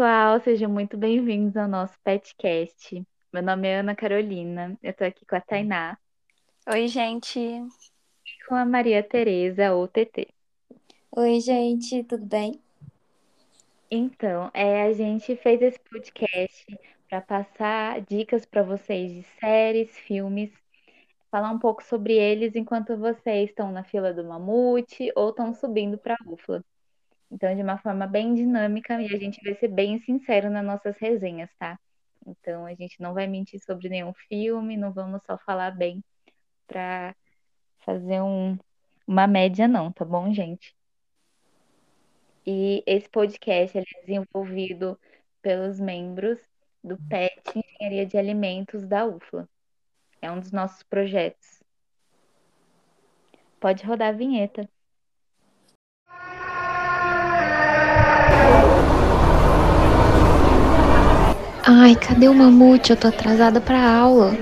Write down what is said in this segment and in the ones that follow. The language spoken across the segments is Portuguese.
pessoal, sejam muito bem-vindos ao nosso petcast. Meu nome é Ana Carolina, eu tô aqui com a Tainá. Oi, gente. E com a Maria Tereza, ou TT. Oi, gente, tudo bem? Então, é, a gente fez esse podcast para passar dicas para vocês de séries, filmes, falar um pouco sobre eles enquanto vocês estão na fila do mamute ou estão subindo para a UFLA. Então, de uma forma bem dinâmica, e a gente vai ser bem sincero nas nossas resenhas, tá? Então, a gente não vai mentir sobre nenhum filme, não vamos só falar bem para fazer um, uma média, não, tá bom, gente? E esse podcast é desenvolvido pelos membros do PET Engenharia de Alimentos da UFLA. É um dos nossos projetos. Pode rodar a vinheta. Ai, cadê o mamute? Eu tô atrasada pra aula.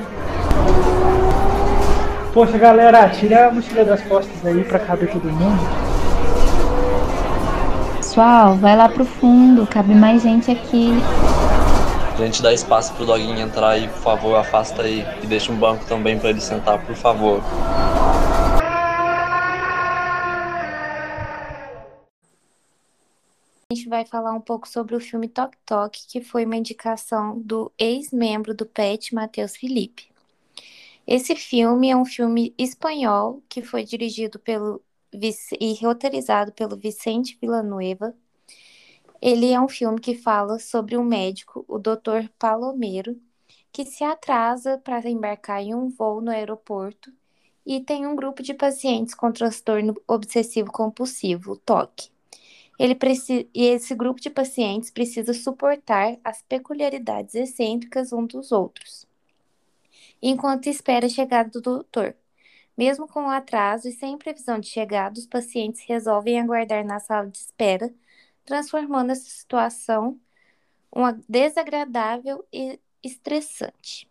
Poxa, galera, tira a mochila das costas aí pra caber todo mundo. Pessoal, vai lá pro fundo, cabe mais gente aqui. Gente, dá espaço pro doguinho entrar aí, por favor, afasta aí e deixa um banco também para ele sentar, por favor. Gente vai falar um pouco sobre o filme Tok Tok, que foi uma indicação do ex-membro do PET, Matheus Felipe. Esse filme é um filme espanhol que foi dirigido pelo e roteirizado pelo Vicente Villanueva. Ele é um filme que fala sobre um médico, o Dr. Palomero, que se atrasa para embarcar em um voo no aeroporto e tem um grupo de pacientes com transtorno obsessivo compulsivo, TOC. Ele precisa, e esse grupo de pacientes precisa suportar as peculiaridades excêntricas um dos outros, enquanto espera a chegada do doutor. Mesmo com o atraso e sem previsão de chegada, os pacientes resolvem aguardar na sala de espera, transformando essa situação uma desagradável e estressante.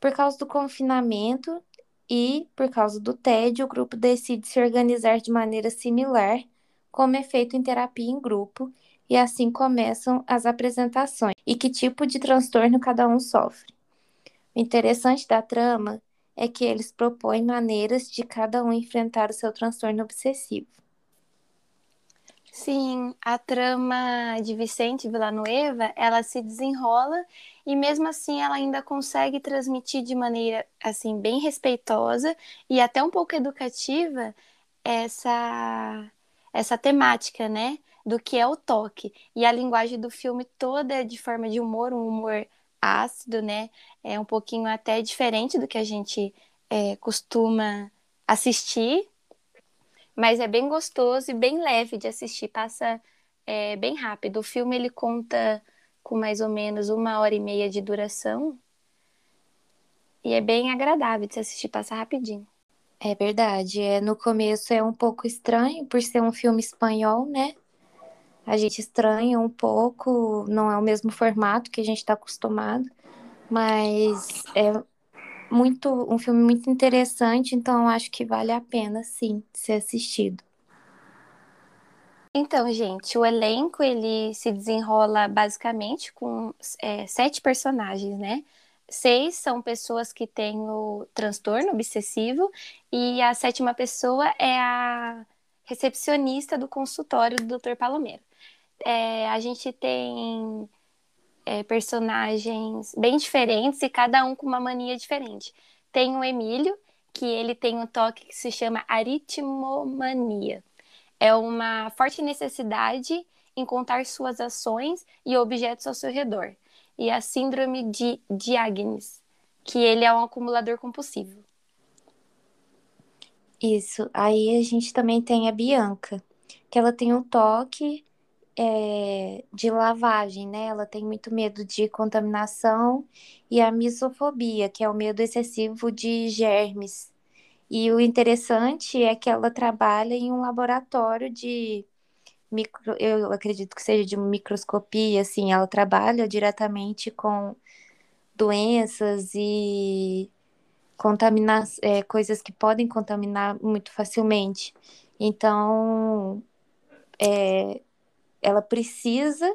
Por causa do confinamento e por causa do tédio, o grupo decide se organizar de maneira similar como é feito em terapia em grupo, e assim começam as apresentações e que tipo de transtorno cada um sofre. O interessante da trama é que eles propõem maneiras de cada um enfrentar o seu transtorno obsessivo. Sim, a trama de Vicente Villanueva, ela se desenrola e mesmo assim ela ainda consegue transmitir de maneira assim bem respeitosa e até um pouco educativa essa essa temática, né? Do que é o toque. E a linguagem do filme toda é de forma de humor, um humor ácido, né? É um pouquinho até diferente do que a gente é, costuma assistir, mas é bem gostoso e bem leve de assistir, passa é, bem rápido. O filme ele conta com mais ou menos uma hora e meia de duração e é bem agradável de se assistir, passa rapidinho. É verdade. É, no começo é um pouco estranho por ser um filme espanhol, né? A gente estranha um pouco, não é o mesmo formato que a gente está acostumado, mas é muito um filme muito interessante, então acho que vale a pena sim ser assistido. Então, gente, o elenco ele se desenrola basicamente com é, sete personagens, né? Seis são pessoas que têm o transtorno obsessivo e a sétima pessoa é a recepcionista do consultório do Dr. Palomero. É, a gente tem é, personagens bem diferentes e cada um com uma mania diferente. Tem o Emílio, que ele tem um toque que se chama aritmomania. É uma forte necessidade em contar suas ações e objetos ao seu redor e a síndrome de Diagnes, que ele é um acumulador compulsivo. Isso. Aí a gente também tem a Bianca, que ela tem um toque é, de lavagem, né? Ela tem muito medo de contaminação e a misofobia, que é o medo excessivo de germes. E o interessante é que ela trabalha em um laboratório de micro, eu acredito que seja de microscopia, assim, ela trabalha diretamente com doenças e contaminar é, coisas que podem contaminar muito facilmente. Então, é, ela precisa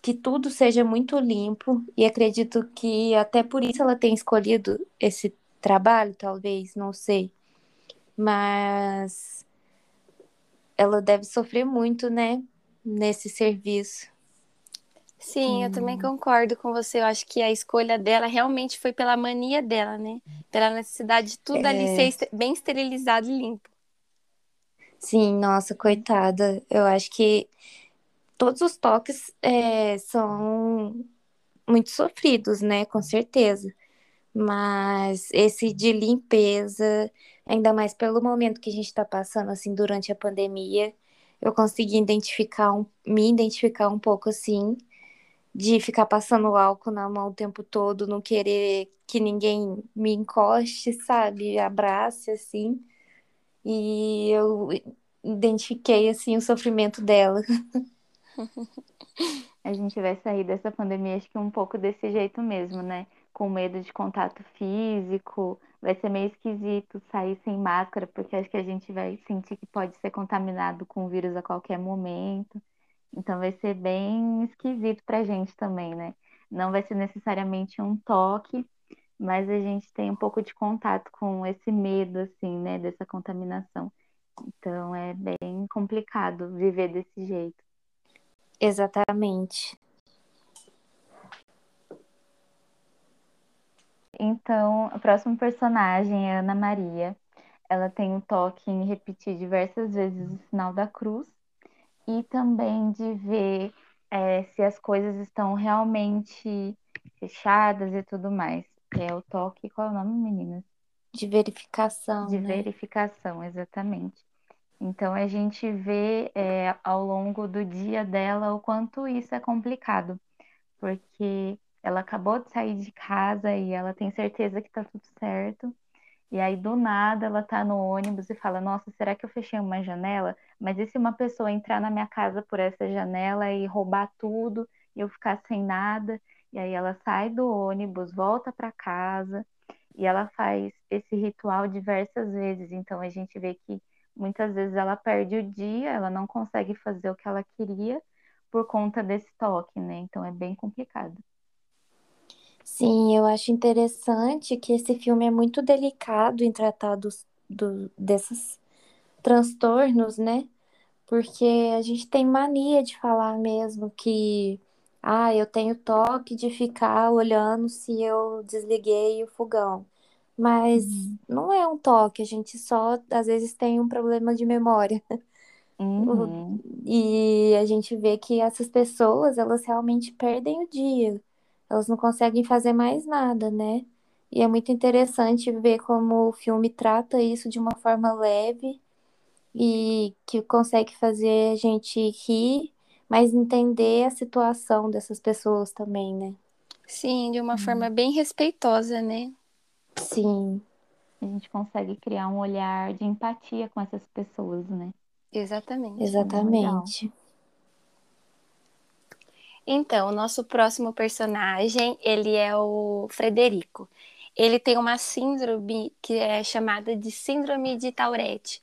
que tudo seja muito limpo e acredito que até por isso ela tem escolhido esse trabalho, talvez, não sei. Mas ela deve sofrer muito, né, nesse serviço. Sim, eu também concordo com você. Eu acho que a escolha dela realmente foi pela mania dela, né? Pela necessidade de tudo ali É. ser este- bem esterilizado e limpo. Sim, nossa, coitada. Eu acho que todos os toques é, são muito sofridos, né? Com certeza. Mas esse de limpeza, ainda mais pelo momento que a gente está passando, assim, durante a pandemia, eu consegui identificar um, me identificar um pouco, assim, de ficar passando álcool na mão o tempo todo, não querer que ninguém me encoste, sabe? Abrace, assim. E eu identifiquei, assim, o sofrimento dela. A gente vai sair dessa pandemia, acho que um pouco desse jeito mesmo, né? Com medo de contato físico. Vai ser meio esquisito sair sem máscara, porque acho que a gente vai sentir que pode ser contaminado com o vírus a qualquer momento. Então vai ser bem esquisito pra gente também, né? Não vai ser necessariamente um toque, mas a gente tem um pouco de contato com esse medo, assim, né? Dessa contaminação. Então é bem complicado viver desse jeito. Exatamente. Então, o próximo personagem é Ana Maria. Ela tem o toque em repetir diversas vezes o sinal da cruz e também de ver é, se as coisas estão realmente fechadas e tudo mais. É o toque, qual é o nome, meninas? De verificação, De né? verificação, exatamente. Então a gente vê é, ao longo do dia dela o quanto isso é complicado, porque ela acabou de sair de casa e ela tem certeza que tá tudo certo. E aí do nada ela tá no ônibus e fala: Nossa, será que eu fechei uma janela? Mas e se uma pessoa entrar na minha casa por essa janela e roubar tudo e eu ficar sem nada? E aí ela sai do ônibus, volta para casa e ela faz esse ritual diversas vezes. Então a gente vê que muitas vezes ela perde o dia, ela não consegue fazer o que ela queria por conta desse toque, né? Então é bem complicado. Sim, eu acho interessante que esse filme é muito delicado em tratar dos, do, desses transtornos, né? Porque a gente tem mania de falar mesmo que, ah, eu tenho toque de ficar olhando se eu desliguei o fogão. Mas não é um toque, a gente só às vezes tem um problema de memória. Uhum. E a gente vê que essas pessoas, elas realmente perdem o dia. Elas não conseguem fazer mais nada, né? E é muito interessante ver como o filme trata isso de uma forma leve e que consegue fazer a gente rir, mas entender a situação dessas pessoas também, né? Sim, de uma forma bem respeitosa, né? Sim, A gente consegue criar um olhar de empatia com essas pessoas, né? Exatamente. exatamente. Então, o nosso próximo personagem, ele é o Frederico. Ele tem uma síndrome que é chamada de síndrome de Tourette.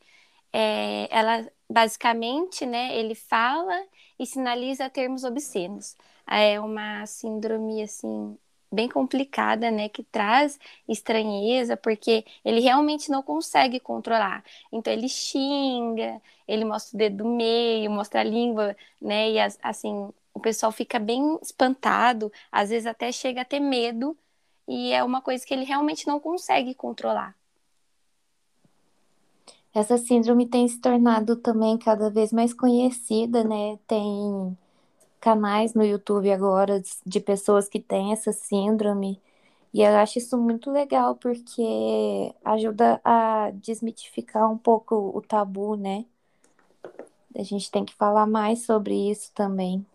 É, ela, basicamente, né, ele fala e sinaliza termos obscenos. É uma síndrome, assim, bem complicada, né, que traz estranheza, porque ele realmente não consegue controlar. Então, ele xinga, ele mostra o dedo do meio, mostra a língua, né, e assim, o pessoal fica bem espantado, às vezes até chega a ter medo, e é uma coisa que ele realmente não consegue controlar. Essa síndrome tem se tornado também cada vez mais conhecida, né? Tem canais no YouTube agora de pessoas que têm essa síndrome. E eu acho isso muito legal porque ajuda a desmitificar um pouco o tabu, né? A gente tem que falar mais sobre isso também.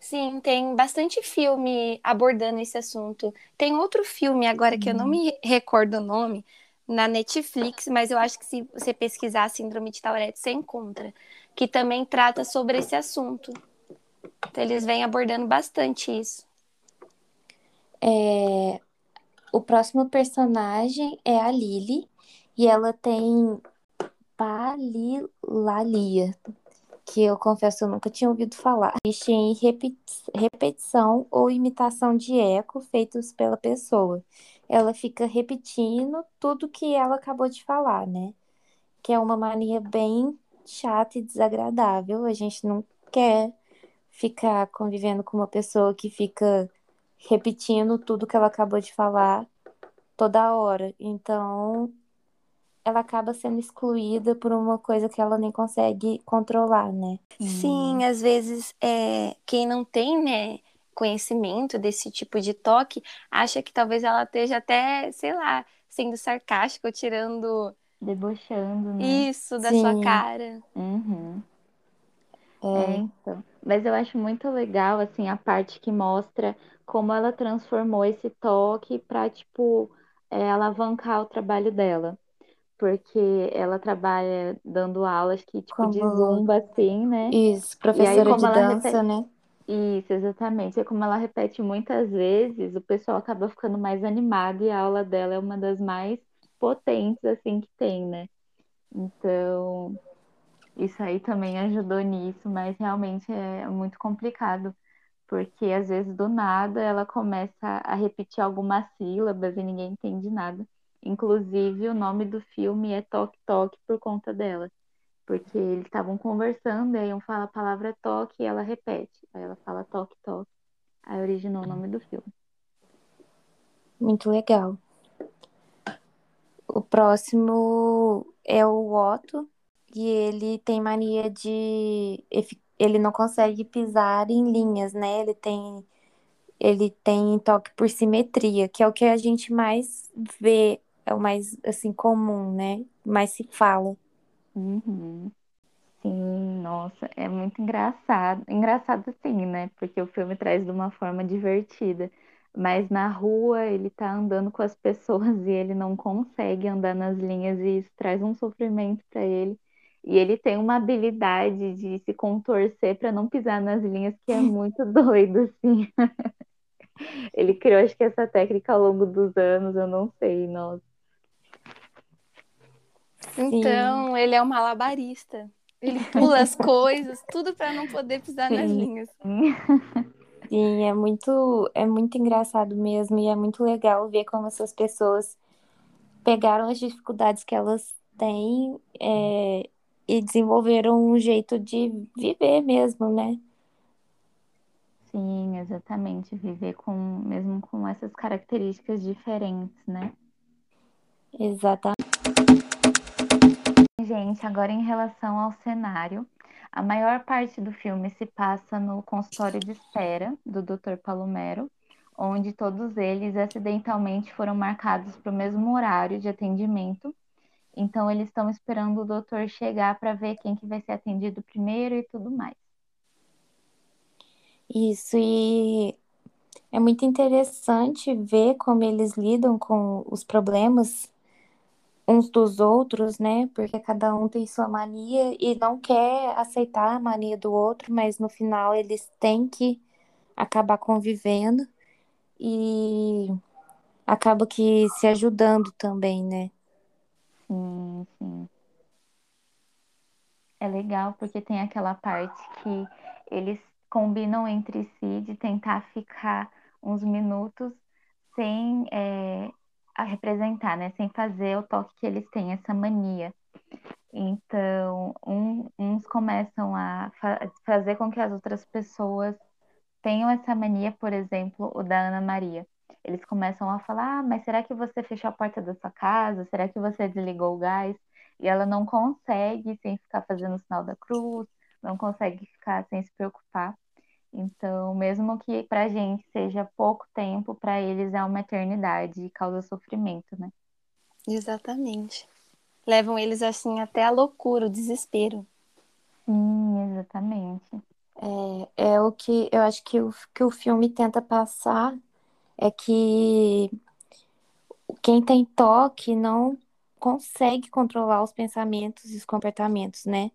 Sim, tem bastante filme abordando esse assunto. Tem outro filme agora que eu não me recordo o nome, na Netflix, mas eu acho que se você pesquisar Síndrome de Tourette, você encontra, que também trata sobre esse assunto. Então, eles vêm abordando bastante isso. É, O próximo personagem é a Lily e ela tem palilalia, que eu confesso eu nunca tinha ouvido falar. Existe em repetição ou imitação de eco feitos pela pessoa. Ela fica repetindo tudo que ela acabou de falar, né? Que é uma mania bem chata e desagradável. A gente não quer ficar convivendo com uma pessoa que fica repetindo tudo que ela acabou de falar toda hora. Então, ela acaba sendo excluída por uma coisa que ela nem consegue controlar, né? Sim, às vezes é, quem não tem, né, conhecimento desse tipo de toque, acha que talvez ela esteja até, sei lá, sendo sarcástica tirando. Debochando, né? Isso, da Sim. sua cara. Uhum. É. é, então. Mas eu acho muito legal, assim, a parte que mostra como ela transformou esse toque para, tipo, é, alavancar o trabalho dela porque ela trabalha dando aulas que, tipo, como... de zumba, assim, né? Isso, professora aí, de dança, repete... né? Isso, exatamente. E como ela repete muitas vezes, o pessoal acaba ficando mais animado e a aula dela é uma das mais potentes, assim, que tem, né? Então, isso aí também ajudou nisso, mas realmente é muito complicado, porque às vezes do nada ela começa a repetir algumas sílabas e ninguém entende nada. Inclusive, o nome do filme é Toque Toque por conta dela. Porque eles estavam conversando, e aí um fala a palavra toque e ela repete. Aí ela fala toque toque. Aí originou o nome do filme. Muito legal. O próximo é o Otto, e ele tem mania de. Ele não consegue pisar em linhas, né? Ele tem. Ele tem toque por simetria, que é o que a gente mais vê é o mais assim comum, né? Mais se fala. Uhum. Sim, nossa, é muito engraçado. Engraçado sim, né? Porque o filme traz de uma forma divertida. Mas na rua ele tá andando com as pessoas e ele não consegue andar nas linhas e isso traz um sofrimento para ele. E ele tem uma habilidade de se contorcer para não pisar nas linhas que é muito doido, assim. ele criou, acho que essa técnica ao longo dos anos, eu não sei, nossa. Então, Sim. ele é um malabarista. Ele pula as coisas, tudo para não poder pisar Sim. nas linhas. Sim, é muito, é muito engraçado mesmo e é muito legal ver como essas pessoas pegaram as dificuldades que elas têm é, e desenvolveram um jeito de viver mesmo, né? Sim, exatamente. Viver com mesmo com essas características diferentes, né? Exatamente gente, agora em relação ao cenário, a maior parte do filme se passa no consultório de espera do Dr. Palomero, onde todos eles acidentalmente foram marcados para o mesmo horário de atendimento. Então eles estão esperando o doutor chegar para ver quem que vai ser atendido primeiro e tudo mais. Isso, e é muito interessante ver como eles lidam com os problemas uns dos outros, né? Porque cada um tem sua mania e não quer aceitar a mania do outro, mas no final eles têm que acabar convivendo e acaba que se ajudando também, né? Sim, sim. É legal porque tem aquela parte que eles combinam entre si de tentar ficar uns minutos sem é, a representar, né? Sem fazer o toque que eles têm, essa mania. Então, um, uns começam a fa fazer com que as outras pessoas tenham essa mania, por exemplo, o da Ana Maria. Eles começam a falar: ah, mas será que você fechou a porta da sua casa? Será que você desligou o gás? E ela não consegue sem ficar fazendo o sinal da cruz, não consegue ficar sem se preocupar. Então, mesmo que para a gente seja pouco tempo, para eles é uma eternidade e causa sofrimento, né? Exatamente. Levam eles assim até a loucura, o desespero. Sim, exatamente. É, é o que eu acho que o, que o filme tenta passar é que quem tem toque não consegue controlar os pensamentos e os comportamentos, né?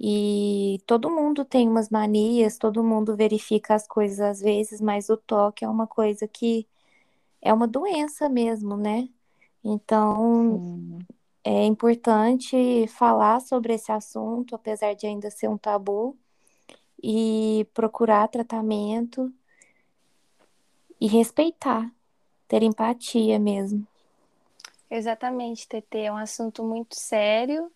E todo mundo tem umas manias, todo mundo verifica as coisas às vezes, mas o toque é uma coisa que é uma doença mesmo, né? Então, é importante falar sobre esse assunto, apesar de ainda ser um tabu, e procurar tratamento e respeitar, ter empatia mesmo. Exatamente, TT, é um assunto muito sério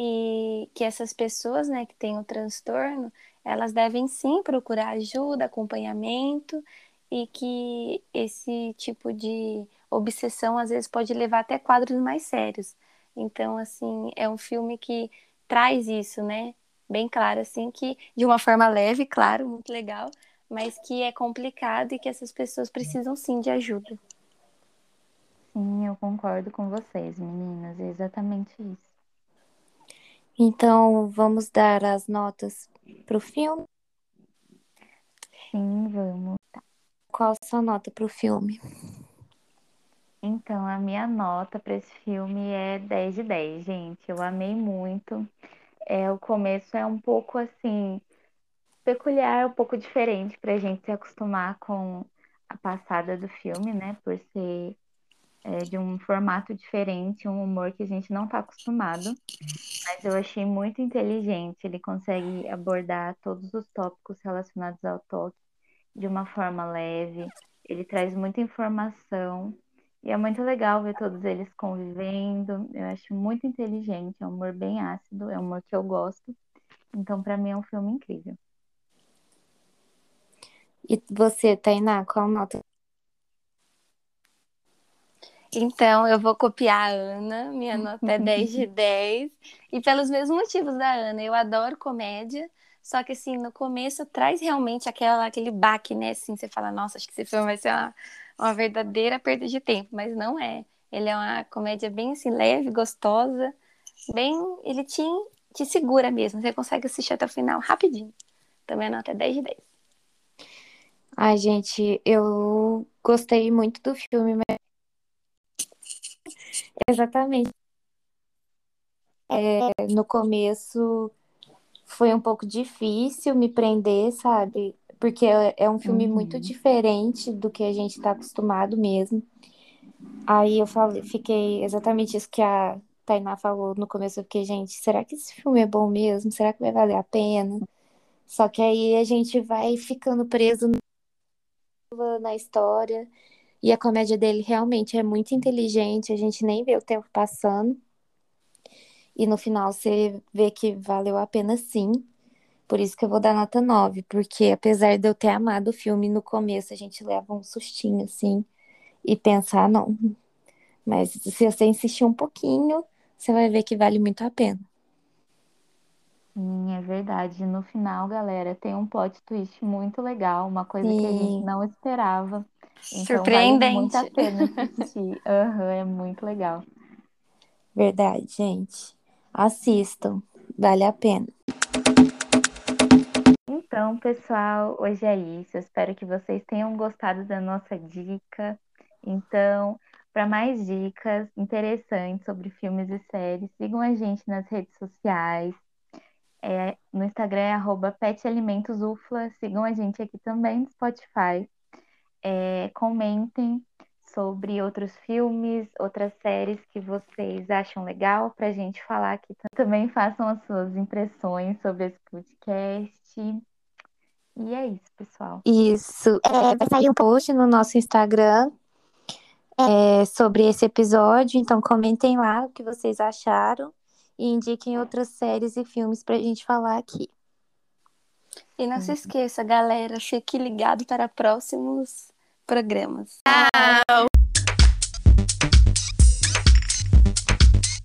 e que essas pessoas, né, que têm o transtorno, elas devem sim procurar ajuda, acompanhamento e que esse tipo de obsessão às vezes pode levar até quadros mais sérios. Então, assim, é um filme que traz isso, né? Bem claro, assim, que de uma forma leve, claro, muito legal, mas que é complicado e que essas pessoas precisam sim de ajuda. Sim, eu concordo com vocês, meninas, é exatamente isso. Então, vamos dar as notas para o filme? Sim, vamos. Qual a sua nota para o filme? Então, a minha nota para esse filme é 10 de 10, gente. Eu amei muito. É, o começo é um pouco assim peculiar, um pouco diferente para a gente se acostumar com a passada do filme, né? Por ser é, de um formato diferente, um humor que a gente não está acostumado. Mas eu achei muito inteligente. Ele consegue abordar todos os tópicos relacionados ao toque de uma forma leve. Ele traz muita informação. E é muito legal ver todos eles convivendo. Eu acho muito inteligente. É um humor bem ácido. É um humor que eu gosto. Então, para mim, é um filme incrível. E você, Tainá, qual nota? Então, eu vou copiar a Ana, minha nota é 10 de 10. E pelos mesmos motivos da Ana, eu adoro comédia, só que assim, no começo traz realmente aquela, aquele baque, né? Assim, você fala, nossa, acho que esse filme vai ser uma, uma verdadeira perda de tempo, mas não é. Ele é uma comédia bem assim, leve, gostosa, bem. Ele te, te segura mesmo, você consegue assistir até o final rapidinho. Também a nota é 10 de 10. Ai, gente, eu gostei muito do filme, mas exatamente. É, no começo foi um pouco difícil me prender, sabe? Porque é, é um filme uhum. muito diferente do que a gente está acostumado mesmo. Aí eu falei, fiquei exatamente isso que a Tainá falou no começo, eu fiquei, gente, será que esse filme é bom mesmo? Será que vai valer a pena? Só que aí a gente vai ficando preso na história. E a comédia dele realmente é muito inteligente, a gente nem vê o tempo passando. E no final você vê que valeu a pena sim. Por isso que eu vou dar nota 9, porque apesar de eu ter amado o filme no começo, a gente leva um sustinho assim e pensar, ah, não. Mas se você insistir um pouquinho, você vai ver que vale muito a pena. Sim, é verdade. No final, galera, tem um plot twist muito legal, uma coisa que a gente não esperava. Então vale muito a Surpreendente. pena assistir. Aham, é muito legal. Verdade, gente. Assistam, vale a pena. Então, pessoal, hoje é isso. Eu espero que vocês tenham gostado da nossa dica. Então, para mais dicas interessantes sobre filmes e séries, sigam a gente nas redes sociais. É, no Instagram é arroba petalimentosufla. Sigam a gente aqui também no Spotify. É, comentem sobre outros filmes, outras séries que vocês acham legal para a gente falar aqui. Também façam as suas impressões sobre esse podcast. E é isso, pessoal. Isso. É, vai sair um post no nosso Instagram é, sobre esse episódio, então comentem lá o que vocês acharam e indiquem outras séries e filmes pra gente falar aqui. E não se esqueça, galera, fique ligado para próximos programas.